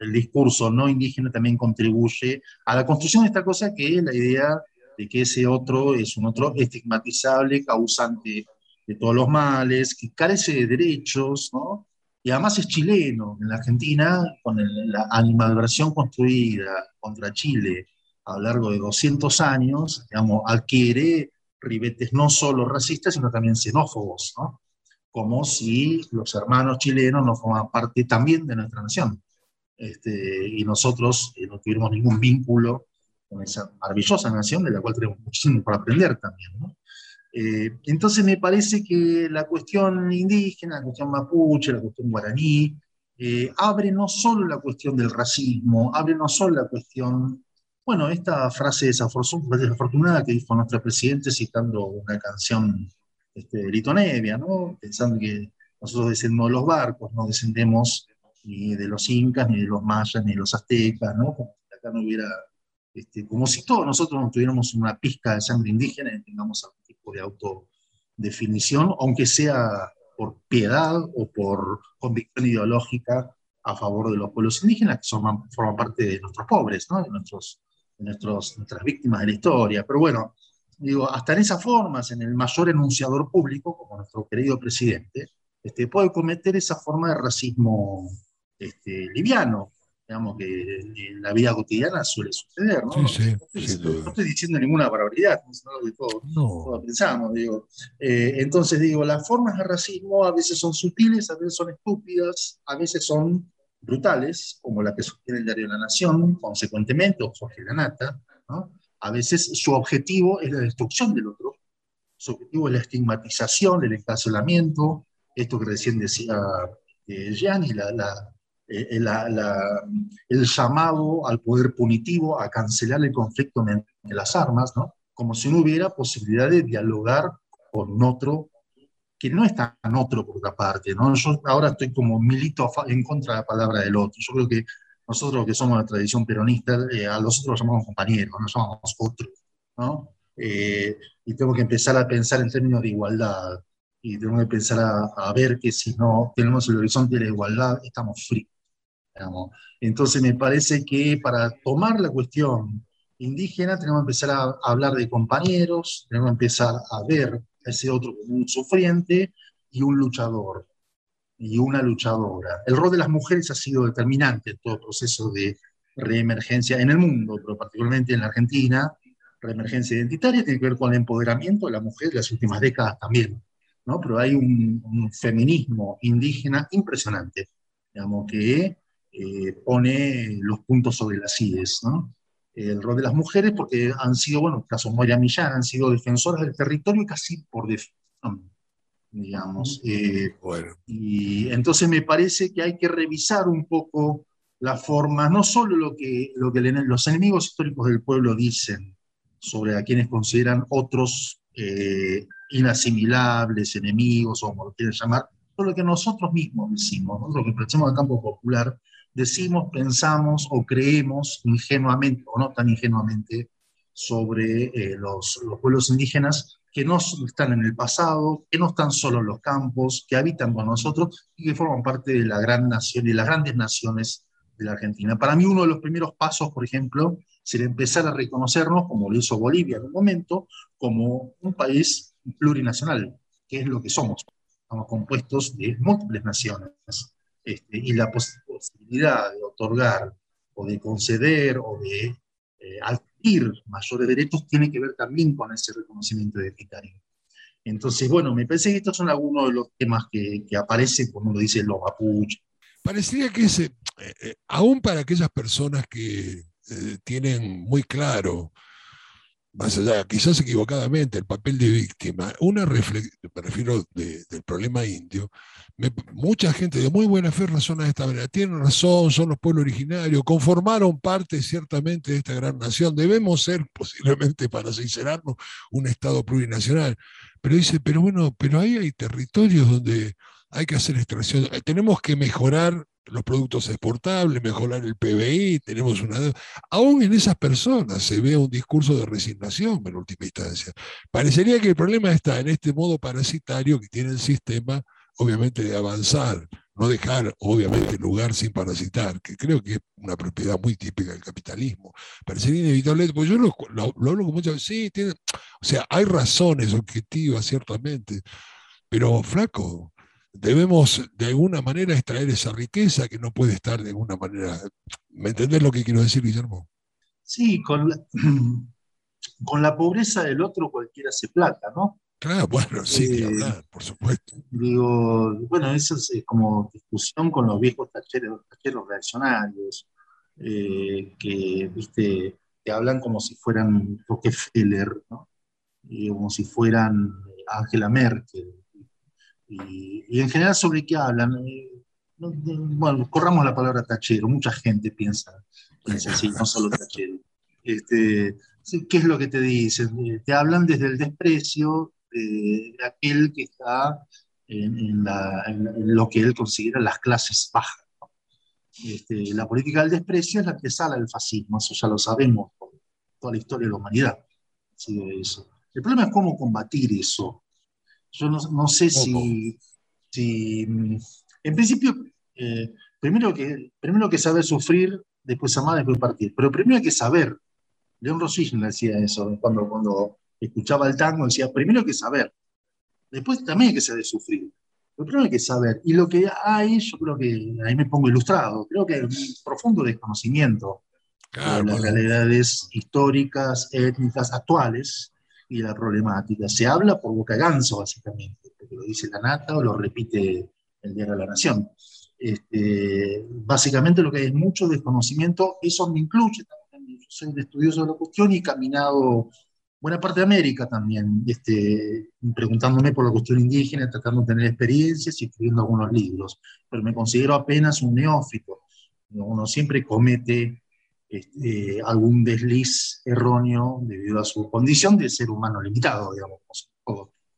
El discurso no indígena también contribuye a la construcción de esta cosa que es la idea de que ese otro es un otro estigmatizable, causante de todos los males, que carece de derechos, ¿no? Y además es chileno. En la Argentina, con la animadversión construida contra Chile a lo largo de 200 años, adquiere ribetes no solo racistas, sino también xenófobos. Como si los hermanos chilenos no forman parte también de nuestra nación. Este, y nosotros eh, no tuvimos ningún vínculo con esa maravillosa nación de la cual tenemos muchísimo por aprender también. Eh, entonces me parece que la cuestión indígena, la cuestión mapuche, la cuestión guaraní, eh, abre no solo la cuestión del racismo, abre no solo la cuestión, bueno, esta frase desafortunada que dijo nuestro presidente citando una canción este, de Lito Nevia, ¿no? pensando que nosotros descendemos de los barcos, no descendemos ni de los incas, ni de los mayas, ni de los aztecas, ¿no? como si acá no hubiera, este, como si todos nosotros no tuviéramos una pizca de sangre indígena y tengamos de autodefinición, aunque sea por piedad o por convicción ideológica a favor de los pueblos indígenas, que forman parte de nuestros pobres, de nuestros, nuestras víctimas de la historia. Pero bueno, digo, hasta en esas formas, en el mayor enunciador público, como nuestro querido presidente, este, puede cometer esa forma de racismo este, liviano, digamos, que en la vida cotidiana suele suceder, ¿no? Sí, sí, no, estoy, diciendo ninguna barbaridad, no que todos, pensamos, digo. Eh, entonces, digo, las formas de racismo a veces son sutiles, a veces son estúpidas, a veces son brutales, como la que sostiene el diario la Nación, consecuentemente, o Jorge Ganata, ¿no? A veces su objetivo es la destrucción del otro, su objetivo es la estigmatización, el encarcelamiento, esto que recién decía eh, Gianni, la, la eh, el llamado al poder punitivo a cancelar el conflicto de las armas, ¿no? como si no hubiera posibilidad de dialogar con otro que no es tan otro por otra parte. ¿no? Yo ahora estoy como milito en contra de la palabra del otro. Yo creo que nosotros que somos la tradición peronista, eh, a los otros los llamamos compañeros, no llamamos otros. ¿no? Eh, y tengo que empezar a pensar en términos de igualdad. Y tengo que empezar a, a ver que si no tenemos el horizonte de la igualdad, estamos fritos. Entonces me parece que para tomar la cuestión indígena tenemos que empezar a, hablar de compañeros, tenemos que empezar a ver a ese otro como un sufriente y un luchador y una luchadora. El rol de las mujeres ha sido determinante en todo el proceso de reemergencia en el mundo, pero particularmente en la Argentina, reemergencia identitaria tiene que ver con el empoderamiento de la mujer en las últimas décadas también, ¿no? Pero hay un, un feminismo indígena impresionante, digamos, que eh, pone los puntos sobre las IES, ¿no? El rol de las mujeres, porque han sido, bueno, en el caso Moya Millán, han sido defensoras del territorio casi por definición, digamos. Eh, bueno. Y entonces me parece que hay que revisar un poco la forma, no solo lo que, lo que los enemigos históricos del pueblo dicen sobre a quienes consideran otros eh, inasimilables, enemigos, o como lo quieran llamar, sino lo que nosotros mismos decimos, nosotros que pertenecemos al campo popular, decimos, pensamos o creemos ingenuamente o no tan ingenuamente sobre eh, los, pueblos indígenas que no están en el pasado, que no están solo en los campos, que habitan con nosotros y que forman parte de la gran nación y las grandes naciones de la Argentina. Para mí uno de los primeros pasos, por ejemplo, sería empezar a reconocernos, como lo hizo Bolivia en un momento, como un país plurinacional, que es lo que somos. Estamos compuestos de múltiples naciones. Este, y la posibilidad de otorgar o de conceder o de eh, adquirir mayores derechos tiene que ver también con ese reconocimiento identitario. Entonces, bueno, me parece que estos son algunos de los temas que, que aparecen cuando uno dice los mapuches. Parecería que ese, eh, eh, aún para aquellas personas que tienen muy claro más allá, quizás equivocadamente, el papel de víctima, una reflexión, me refiero del problema indio, mucha gente de muy buena fe razona de esta manera, tienen razón, son los pueblos originarios, conformaron parte ciertamente de esta gran nación, debemos ser posiblemente, para sincerarnos, un Estado plurinacional, pero dice, pero bueno, pero ahí hay territorios donde hay que hacer extracción, tenemos que mejorar los productos exportables, mejorar el PBI, tenemos una Aún en esas personas se ve un discurso de resignación en última instancia. Parecería que el problema está en este modo parasitario que tiene el sistema, obviamente, de avanzar, no dejar, obviamente, lugar sin parasitar, que creo que es una propiedad muy típica del capitalismo. Parecería inevitable, porque yo lo, hablo con muchas veces, sí, tiene, o sea, hay razones objetivas, ciertamente, pero flaco, debemos de alguna manera extraer esa riqueza que no puede estar de alguna manera. ¿Me entendés lo que quiero decir, Guillermo? Sí, con la, con la pobreza del otro cualquiera se plata, ¿no? Claro, bueno, sí, eh, por supuesto. Digo, bueno, esa es eh, como discusión con los viejos tacheros, tacheros reaccionarios, eh, que, viste, que hablan como si fueran Rockefeller, ¿no? Y como si fueran Angela Merkel, y, en general, ¿sobre qué hablan? Eh, bueno, corramos la palabra tachero, mucha gente piensa, así, no solo tachero. Este, ¿Qué es lo que te dicen? Eh, te hablan desde el desprecio de, aquel que está en, lo que él considera las clases bajas. Este, la política del desprecio es la que sale del fascismo, eso ya lo sabemos por toda la historia de la humanidad. Eso. El problema es cómo combatir eso. Yo no, sé si, si, mm, en principio, eh, primero, que, primero que saber sufrir, después amar, después partir. Pero primero hay que saber. León Rosich decía eso cuando, cuando escuchaba el tango, decía, primero hay que saber. Después también hay que saber sufrir. Pero primero hay que saber. Y lo que hay, yo creo que, ahí me pongo ilustrado, creo que hay un profundo desconocimiento de las realidades históricas, étnicas, actuales, y la problemática. Se habla por boca ganso, básicamente, porque lo dice la nata o lo repite el Diario de la Nación. Este, básicamente lo que hay es mucho desconocimiento, eso me incluye también. Yo soy un estudioso de la cuestión y he caminado buena parte de América también, este, preguntándome por la cuestión indígena, tratando de tener experiencias y escribiendo algunos libros, pero me considero apenas un neófito. Uno siempre comete este, algún desliz erróneo debido a su condición de ser humano limitado, digamos.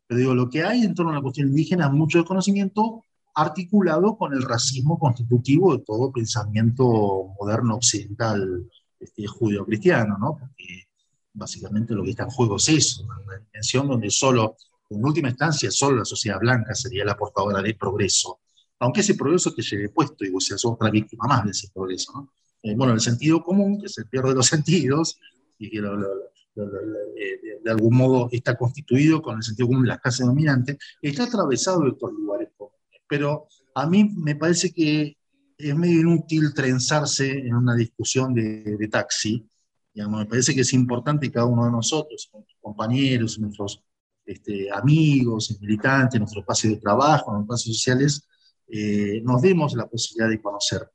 Pero digo, lo que hay en torno a la cuestión indígena es mucho desconocimiento articulado con el racismo constitutivo de todo pensamiento moderno occidental este, judío-cristiano, ¿no? Porque básicamente lo que está en juego es eso, una dimensión donde solo, en última instancia, solo la sociedad blanca sería la portadora del progreso, aunque ese progreso te lleve puesto y vos seas otra víctima más de ese progreso, ¿no? Eh, bueno, el sentido común, que se pierde los sentidos, y que eh, de, algún modo está constituido con el sentido común de las clases dominantes, está atravesado estos lugares comunes. Pero a mí me parece que es medio inútil trenzarse en una discusión de, taxi. Me parece que es importante que cada uno de nosotros, nuestros compañeros, nuestros este, amigos, militantes, nuestro espacio de trabajo, nuestros espacios sociales, eh, nos demos la posibilidad de conocer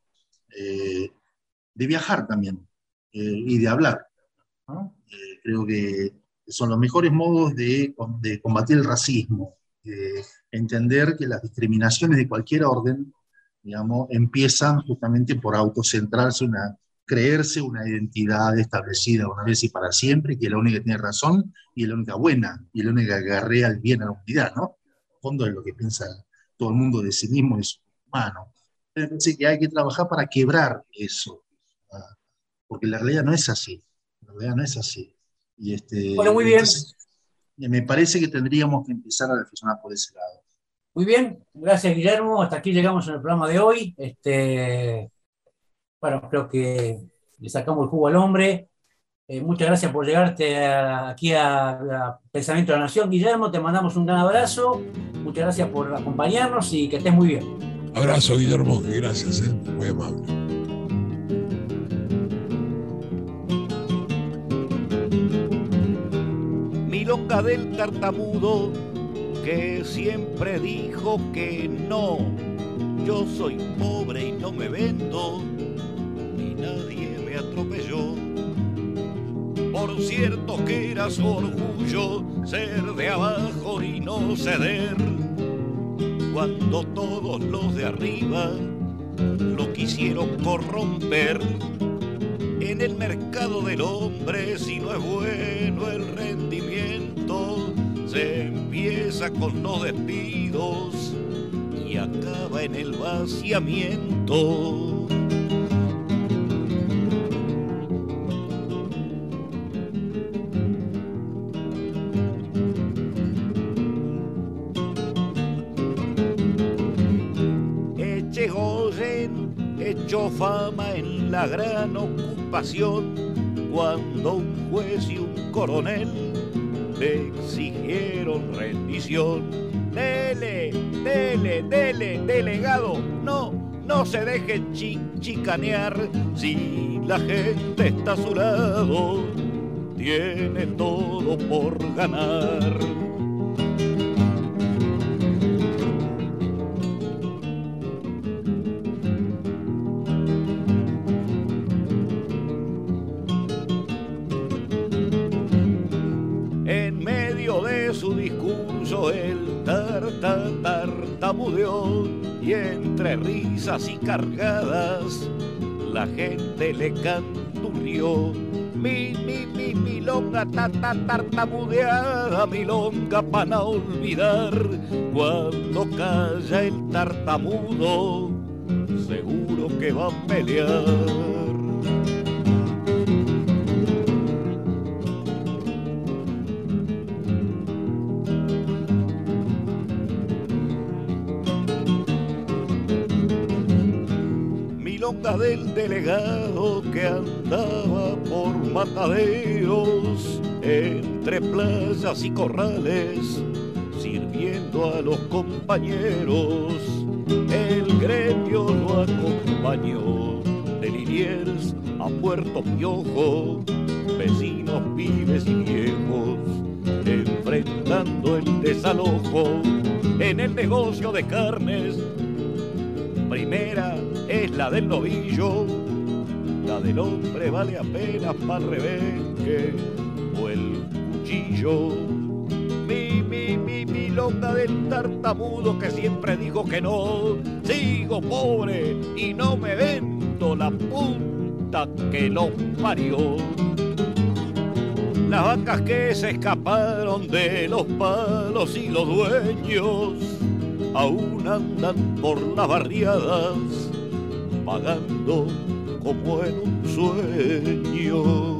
de viajar también eh, y de hablar. Eh, creo que son los mejores modos de, combatir el racismo, entender que las discriminaciones de cualquier orden, digamos, empiezan justamente por autocentrarse, una, creerse una identidad establecida una vez y para siempre, que es la única que tiene razón y es la única buena, y es la única que agarrea el bien a la humanidad, ¿no? En fondo es lo que piensa todo el mundo de sí mismo su humano. Pensé que hay que trabajar para quebrar eso, porque la realidad no es así, la realidad no es así. Y este, bueno, muy bien. me parece que tendríamos que empezar a reflexionar por ese lado. Muy bien, gracias Guillermo, hasta aquí llegamos en el programa de hoy. Este, bueno, creo que le sacamos el jugo al hombre. Eh, muchas gracias por llegarte aquí a, Pensamiento de la Nación, Guillermo. Te mandamos un gran abrazo. Muchas gracias por acompañarnos y que estés muy bien. Abrazo, Guillermo. Gracias, eh. muy amable. Del tartamudo que siempre dijo que no. Yo soy pobre y no me vendo, y nadie me atropelló. Por cierto que era su orgullo ser de abajo y no ceder, cuando todos los de arriba lo quisieron corromper en el mercado del hombre si no es bueno el rendimiento se empieza con los despidos y acaba en el vaciamiento. Echegoyen echó fama en la gran ocupación cuando un juez y un coronel le exigieron rendición. Dele, dele, dele, delegado, no, no se deje chicanear si la gente está a su lado, tiene todo por ganar. Y entre risas y cargadas la gente le canturrió. Mi, mi, mi, milonga, ta, ta, tartamudeada, milonga para olvidar. Cuando calla el tartamudo, seguro que va a pelear. Del delegado que andaba por mataderos entre playas y corrales sirviendo a los compañeros. El gremio lo acompañó de Liniers a Puerto Piojo, vecinos, pibes y viejos, enfrentando el desalojo en el negocio de carnes. Primera es la del novillo, la del hombre vale apenas para rebenque o el cuchillo. Mi, mi, mi, mi longa del tartamudo que siempre dijo que no, sigo pobre y no me vendo la punta que lo parió. Las vacas que se escaparon de los palos y los dueños aún andan por las barriadas pagando como en un sueño.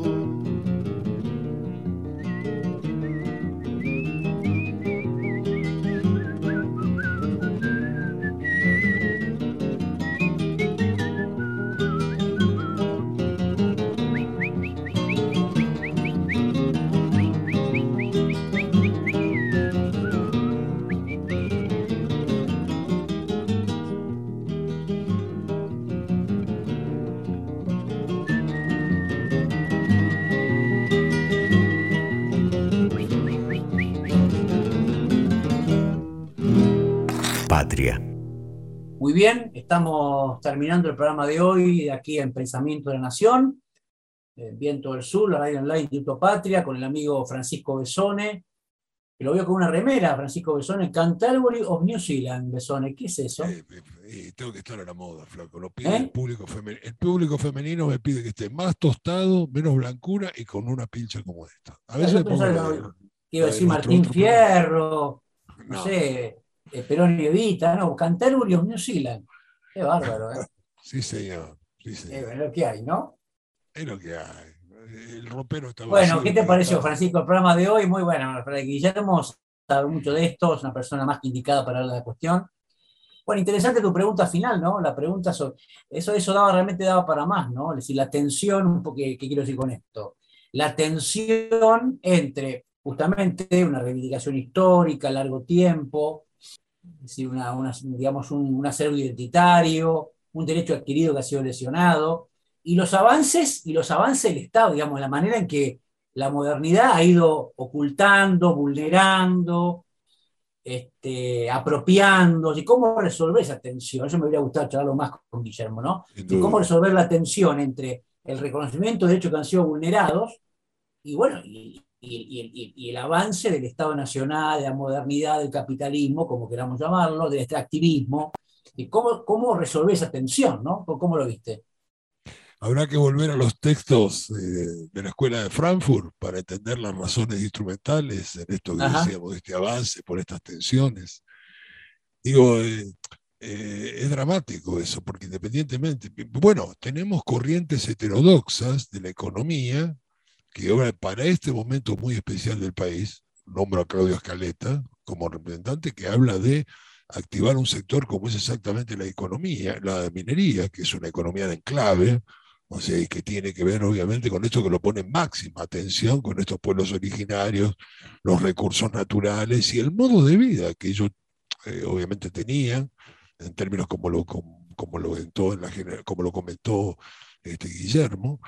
Estamos terminando el programa de hoy aquí en Pensamiento de la Nación, en Viento del Sur, la radio online de Instituto Patria, con el amigo Francisco Besone, que lo veo con una remera, Francisco Besone, Canterbury of New Zealand, Besone, ¿qué es eso? Eh, eh, eh, tengo que estar a la moda, flaco. Lo pide ¿Eh? el, público femenino. el público femenino me pide que esté más tostado, menos blancura y con una pincha como esta. A veces me pongo la- iba a decir Martín otro Fierro, no, No. sé, eh, Perón y Evita, no, Canterbury of New Zealand. Qué bárbaro, ¿eh? Sí, señor. Sí, señor. es lo que hay, ¿no? Es lo que hay. El ropero está Bueno, ¿qué te pareció, Francisco, el programa de hoy? Muy bueno, Guillermo sabe mucho de esto, es una persona más que indicada para hablar de la cuestión. Bueno, interesante tu pregunta final, ¿no? La pregunta sobre. Eso, eso daba, realmente daba para más, ¿no? Es decir, la tensión, un poco, ¿qué, quiero decir con esto? La tensión entre justamente una reivindicación histórica largo tiempo, es decir, una, una, digamos, un, un acervo identitario, un derecho adquirido que ha sido lesionado, y los avances, y los avances del Estado, digamos, la manera en que la modernidad ha ido ocultando, vulnerando, este, apropiando, y cómo resolver esa tensión. Eso me hubiera gustado charlarlo más con Guillermo, ¿no? Duda. cómo resolver la tensión entre el reconocimiento de derechos que han sido vulnerados y, bueno, y, y- el avance del Estado Nacional, de la modernidad, del capitalismo, como queramos llamarlo, del extractivismo, y cómo, cómo resolver esa tensión, ¿no? ¿Cómo lo viste? Habrá que volver a los textos eh, de la escuela de Frankfurt para entender las razones instrumentales en esto que Ajá. decíamos de este avance por estas tensiones. Digo, eh, eh, es dramático eso, porque independientemente, bueno, tenemos corrientes heterodoxas de la economía que para este momento muy especial del país, nombro a Claudio Escaleta como representante, que habla de activar un sector como es exactamente la economía, la minería, que es una economía de enclave, o sea, y que tiene que ver obviamente con esto que lo pone máxima atención, con estos pueblos originarios, los recursos naturales y el modo de vida que ellos eh, obviamente tenían, en términos como lo, como lo comentó este, Guillermo.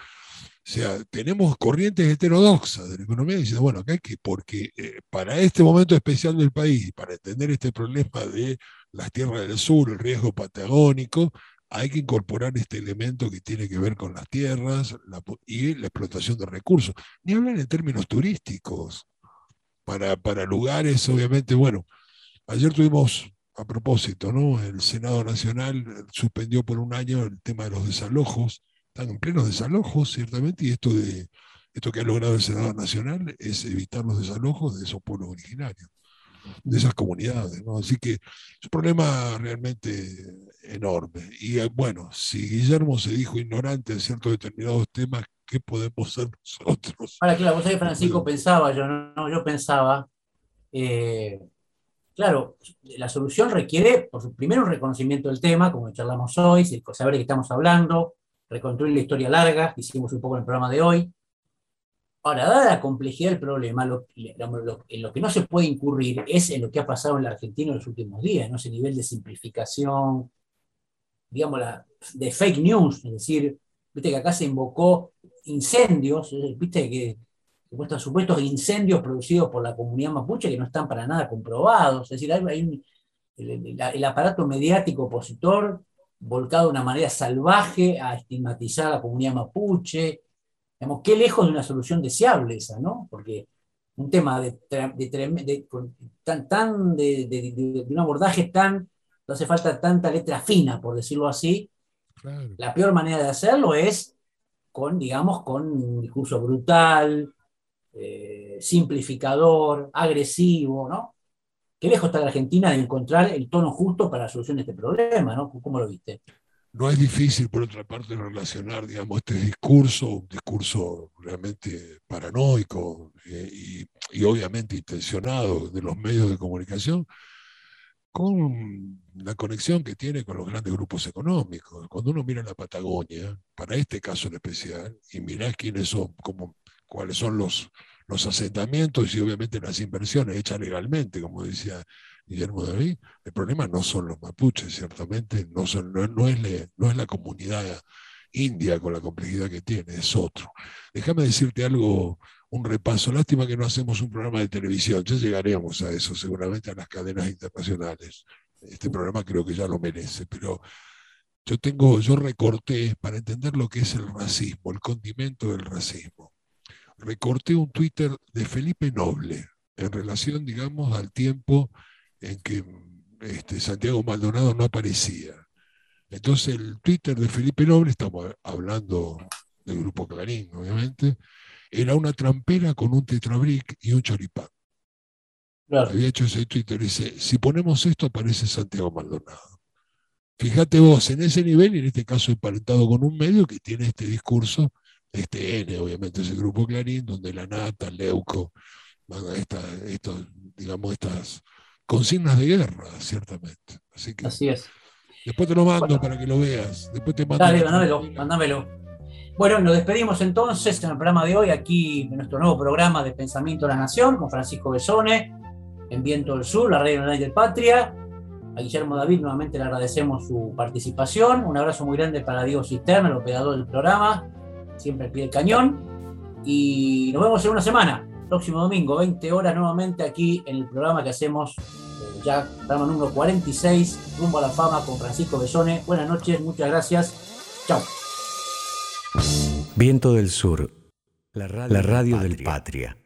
O sea, tenemos corrientes heterodoxas de la economía diciendo, bueno, acá hay que, porque eh, para este momento especial del país, para entender este problema de las tierras del sur, el riesgo patagónico, hay que incorporar este elemento que tiene que ver con las tierras y la explotación de recursos. Ni hablan en términos turísticos, para, para lugares, obviamente, bueno, ayer tuvimos, a propósito, ¿no? El Senado Nacional suspendió por un año el tema de los desalojos, están en plenos desalojos, ciertamente, y esto, de, esto que ha logrado el Senado Nacional es evitar los desalojos de esos pueblos originarios de esas comunidades. ¿no? Así que es un problema realmente enorme. Y eh, bueno, si Guillermo se dijo ignorante de ciertos determinados temas, ¿qué podemos ser nosotros? Ahora, claro, vos sabés, Francisco, pensaba, yo, no, yo pensaba, eh, claro, la solución requiere, por primero, un reconocimiento del tema, como charlamos hoy, saber de qué estamos hablando, reconstruir la historia larga, que hicimos un poco en el programa de hoy, Ahora, dada la complejidad del problema, en lo que no se puede incurrir es en lo que ha pasado en la Argentina en los últimos días, ¿no? ese nivel de simplificación, digamos, de fake news, es decir, viste que acá se invocó incendios, viste que supuestos incendios producidos por la comunidad mapuche que no están para nada comprobados, es decir, hay, el, aparato mediático opositor volcado de una manera salvaje a estigmatizar a la comunidad mapuche, Digamos, qué lejos de una solución deseable esa, ¿no? Porque un tema de, tan, tan de, un abordaje tan, no hace falta tanta letra fina, por decirlo así. La peor manera de hacerlo es con, digamos, con un discurso brutal, eh, simplificador, agresivo, ¿no? Qué lejos está la Argentina de encontrar el tono justo para la solución de este problema, ¿no? ¿Cómo lo viste? No es difícil, por otra parte, relacionar, digamos, este discurso, un discurso realmente paranoico eh, y, obviamente intencionado de los medios de comunicación, con la conexión que tiene con los grandes grupos económicos. Cuando uno mira la Patagonia, para este caso en especial, y mira quiénes son, como, cuáles son los, los asentamientos y obviamente las inversiones hechas legalmente, como decía Guillermo David, el problema no son los mapuches, ciertamente, no, es la comunidad india con la complejidad que tiene, es otro. Déjame decirte algo, un repaso. Lástima que no hacemos un programa de televisión, ya llegaremos a eso, seguramente a las cadenas internacionales. Este programa creo que ya lo merece, pero yo tengo, yo recorté para entender lo que es el racismo, el condimento del racismo. Recorté un Twitter de Felipe Noble en relación, digamos, al tiempo en que este, Santiago Maldonado no aparecía. Entonces el Twitter de Felipe Noble, estamos hablando del grupo Clarín, obviamente, era una trampera con un tetrabric y un choripán. Había hecho ese Twitter y dice, si ponemos esto aparece Santiago Maldonado. Fíjate vos, en ese nivel, y en este caso emparentado con un medio que tiene este discurso, este N, obviamente, ese grupo Clarín, donde la Nata, Leuco, esta, digamos, estas consignas de guerra, ciertamente. Así, que, Así es. Después te lo mando para que lo veas. Después te mando Dale, mándamelo, mándamelo. Bueno, nos despedimos entonces en el programa de hoy, aquí en nuestro nuevo programa de Pensamiento de la Nación, con Francisco Besone, en Viento del Sur, la Radio Nacional de Patria. A Guillermo David nuevamente le agradecemos su participación. Un abrazo muy grande para Diego Cisterna, el operador del programa, siempre al pie del cañón. Y nos vemos en una semana próximo domingo, 20 horas nuevamente aquí en el programa que hacemos eh, ya, programa número 46, Rumbo a la Fama con Francisco Besone. Buenas noches, muchas gracias. Chao. Viento del Sur, la radio, del Patria.